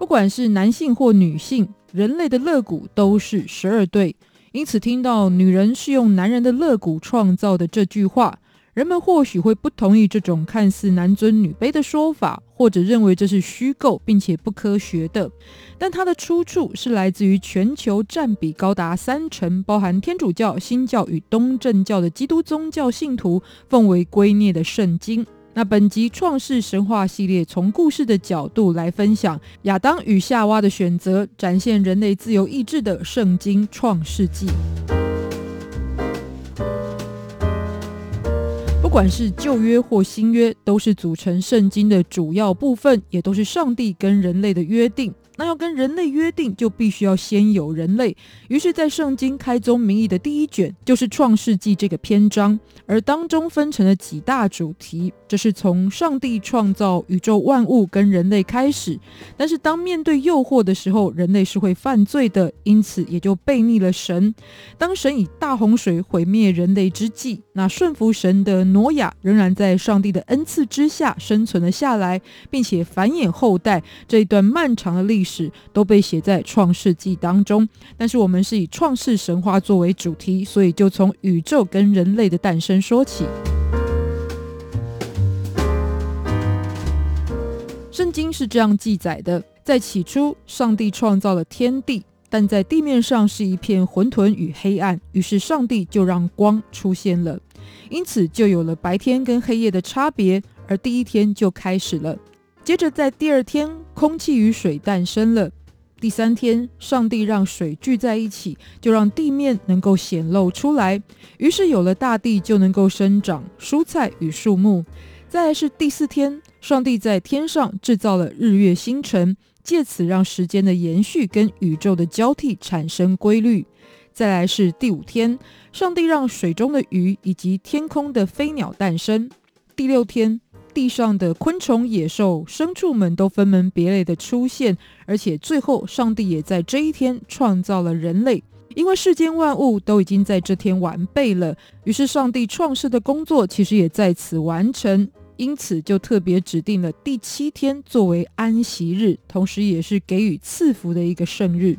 不管是男性或女性，人类的肋骨都是十二对，因此听到“女人是用男人的肋骨创造的”这句话。人们或许会不同意这种看似男尊女卑的说法，或者认为这是虚构并且不科学的。但它的出处是来自于全球占比高达三成，包含天主教、新教与东正教的基督宗教信徒奉为圭臬的圣经。那本集创世神话系列从故事的角度来分享亚当与夏娃的选择，展现人类自由意志的圣经创世纪。不管是旧约或新约，都是组成圣经的主要部分，也都是上帝跟人类的约定。那要跟人类约定，就必须要先有人类。于是，在圣经开宗明义的第一卷，就是创世纪这个篇章，而当中分成了几大主题。这是从上帝创造宇宙万物跟人类开始，但是当面对诱惑的时候，人类是会犯罪的，因此也就背逆了神。当神以大洪水毁灭人类之际，那顺服神的挪亚仍然在上帝的恩赐之下生存了下来，并且繁衍后代。这一段漫长的历史。史都被写在创世纪当中，但是我们是以创世神话作为主题，所以就从宇宙跟人类的诞生说起。圣经是这样记载的：在起初，上帝创造了天地，但在地面上是一片混沌与黑暗，于是上帝就让光出现了，因此就有了白天跟黑夜的差别，而第一天就开始了。接着，在第二天，空气与水诞生了；第三天，上帝让水聚在一起，就让地面能够显露出来。于是有了大地，就能够生长蔬菜与树木。再来是第四天，上帝在天上制造了日月星辰，借此让时间的延续跟宇宙的交替产生规律。再来是第五天，上帝让水中的鱼以及天空的飞鸟诞生。第六天，地上的昆虫、野兽、牲畜们都分门别类的出现，而且最后，上帝也在这一天创造了人类。因为世间万物都已经在这天完备了，于是上帝创世的工作其实也在此完成，因此就特别指定了第七天作为安息日，同时也是给予赐福的一个圣日。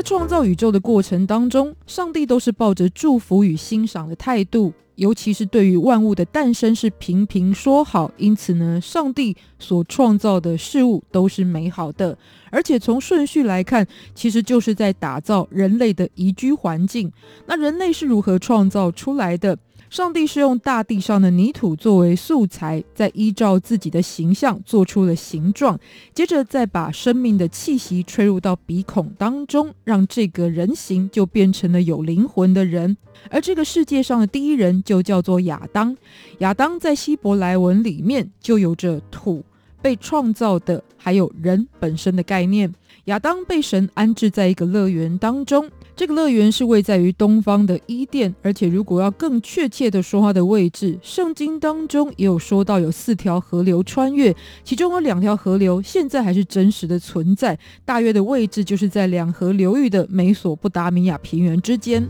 在创造宇宙的过程当中，上帝都是抱着祝福与欣赏的态度，尤其是对于万物的诞生是频频说好。因此呢，上帝所创造的事物都是美好的，而且从顺序来看，其实就是在打造人类的宜居环境。那人类是如何创造出来的？上帝是用大地上的泥土作为素材，再依照自己的形象做出了形状，接着再把生命的气息吹入到鼻孔当中，让这个人形就变成了有灵魂的人。而这个世界上的第一人就叫做亚当。亚当在希伯来文里面就有着土、被创造的，还有人本身的概念。亚当被神安置在一个乐园当中。这个乐园是位在于东方的伊甸，而且如果要更确切的说它的位置，圣经当中也有说到有四条河流穿越，其中有两条河流现在还是真实的存在，大约的位置就是在两河流域的美索不达米亚平原之间。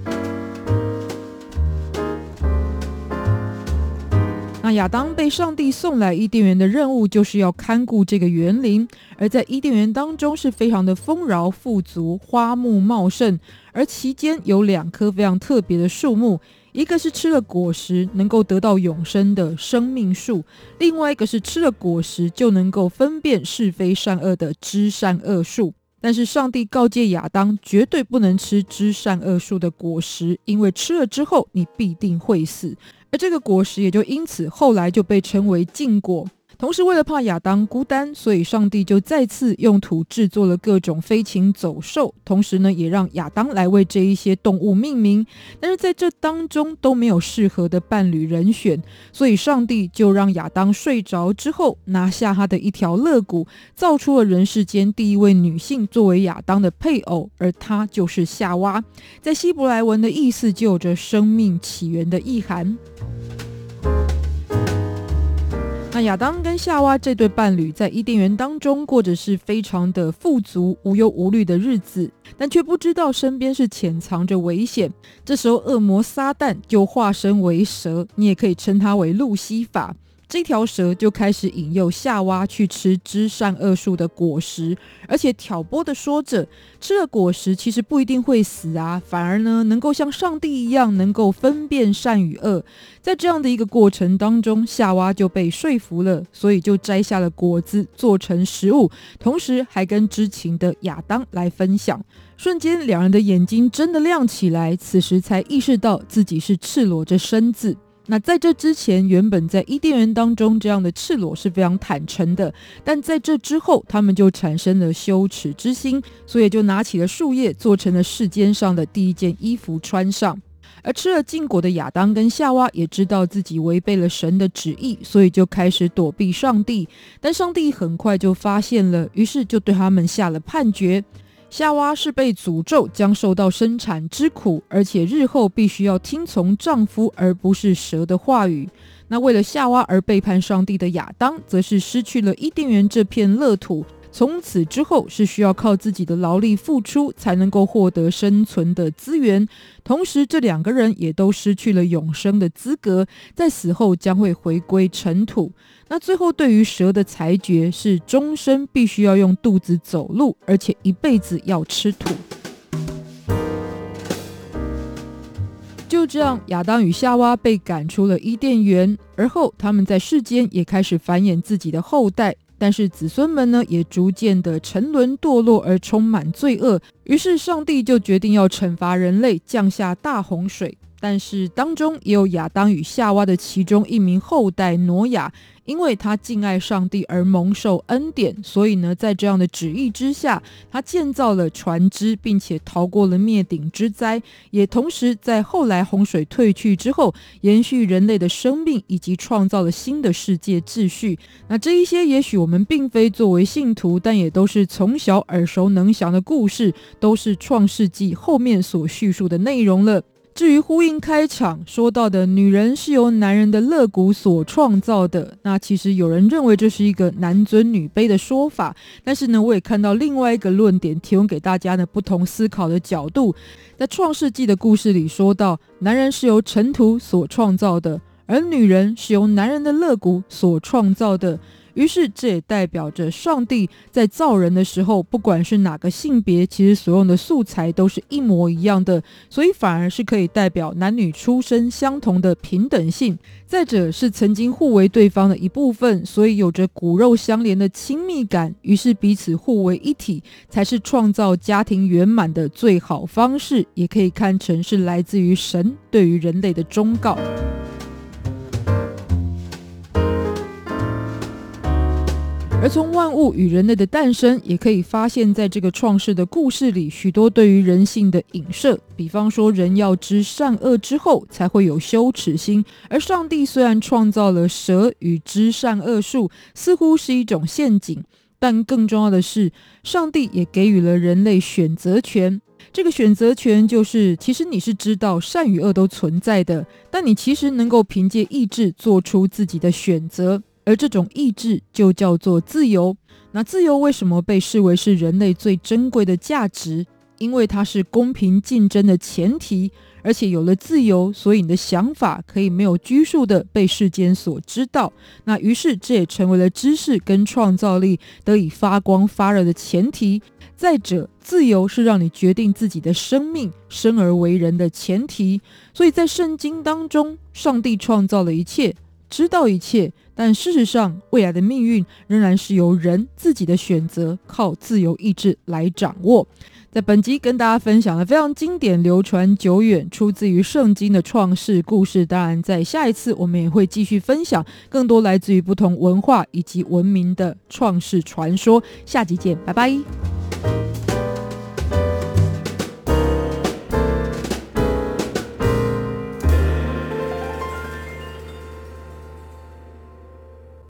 亚当被上帝送来伊甸园的任务，就是要看顾这个园林。而在伊甸园当中，是非常的丰饶富足，花木茂盛。而其间有两棵非常特别的树木，一个是吃了果实能够得到永生的生命树，另外一个是吃了果实就能够分辨是非善恶的知善恶树。但是上帝告诫亚当，绝对不能吃知善恶树的果实，因为吃了之后你必定会死。而这个果实也就因此后来就被称为禁果。同时，为了怕亚当孤单，所以上帝就再次用土制作了各种飞禽走兽，同时呢，也让亚当来为这一些动物命名。但是在这当中都没有适合的伴侣人选，所以上帝就让亚当睡着之后，拿下他的一条肋骨，造出了人世间第一位女性作为亚当的配偶，而她就是夏娃。在希伯来文的意思就有着生命起源的意涵。亚当跟夏娃这对伴侣在伊甸园当中过着是非常的富足、无忧无虑的日子，但却不知道身边是潜藏着危险。这时候，恶魔撒旦就化身为蛇，你也可以称他为路西法。这条蛇就开始引诱夏娃去吃知善恶树的果实，而且挑拨的说着，吃了果实其实不一定会死啊，反而呢能够像上帝一样能够分辨善与恶。在这样的一个过程当中，夏娃就被说服了，所以就摘下了果子做成食物，同时还跟知情的亚当来分享。瞬间，两人的眼睛真的亮起来，此时才意识到自己是赤裸着身子。那在这之前，原本在伊甸园当中，这样的赤裸是非常坦诚的。但在这之后，他们就产生了羞耻之心，所以就拿起了树叶，做成了世间上的第一件衣服穿上。而吃了禁果的亚当跟夏娃也知道自己违背了神的旨意，所以就开始躲避上帝。但上帝很快就发现了，于是就对他们下了判决。夏娃是被诅咒，将受到生产之苦，而且日后必须要听从丈夫，而不是蛇的话语。那为了夏娃而背叛上帝的亚当，则是失去了伊甸园这片乐土。从此之后是需要靠自己的劳力付出才能够获得生存的资源，同时这两个人也都失去了永生的资格，在死后将会回归尘土。那最后对于蛇的裁决是终身必须要用肚子走路，而且一辈子要吃土。就这样，亚当与夏娃被赶出了伊甸园，而后他们在世间也开始繁衍自己的后代。但是子孙们呢，也逐渐的沉沦堕落而充满罪恶，于是上帝就决定要惩罚人类，降下大洪水。但是当中也有亚当与夏娃的其中一名后代挪亚，因为他敬爱上帝而蒙受恩典，所以呢，在这样的旨意之下，他建造了船只，并且逃过了灭顶之灾，也同时在后来洪水退去之后，延续人类的生命，以及创造了新的世界秩序。那这一些也许我们并非作为信徒，但也都是从小耳熟能详的故事，都是创世纪后面所叙述的内容了。至于呼应开场说到的女人是由男人的肋骨所创造的，那其实有人认为这是一个男尊女卑的说法，但是呢，我也看到另外一个论点，提供给大家的不同思考的角度。在创世纪的故事里说到，男人是由尘土所创造的，而女人是由男人的肋骨所创造的。于是，这也代表着上帝在造人的时候，不管是哪个性别，其实所用的素材都是一模一样的，所以反而是可以代表男女出身相同的平等性。再者，是曾经互为对方的一部分，所以有着骨肉相连的亲密感。于是彼此互为一体，才是创造家庭圆满的最好方式，也可以看成是来自于神对于人类的忠告。而从万物与人类的诞生，也可以发现，在这个创世的故事里，许多对于人性的影射。比方说，人要知善恶之后，才会有羞耻心。而上帝虽然创造了蛇与知善恶树，似乎是一种陷阱，但更重要的是，上帝也给予了人类选择权。这个选择权就是，其实你是知道善与恶都存在的，但你其实能够凭借意志做出自己的选择。而这种意志就叫做自由。那自由为什么被视为是人类最珍贵的价值？因为它是公平竞争的前提。而且有了自由，所以你的想法可以没有拘束地被世间所知道。那于是这也成为了知识跟创造力得以发光发热的前提。再者，自由是让你决定自己的生命、生而为人的前提。所以在圣经当中，上帝创造了一切。知道一切，但事实上，未来的命运仍然是由人自己的选择，靠自由意志来掌握。在本集跟大家分享了非常经典、流传久远、出自于圣经的创世故事。当然，在下一次我们也会继续分享更多来自于不同文化以及文明的创世传说。下集见，拜拜。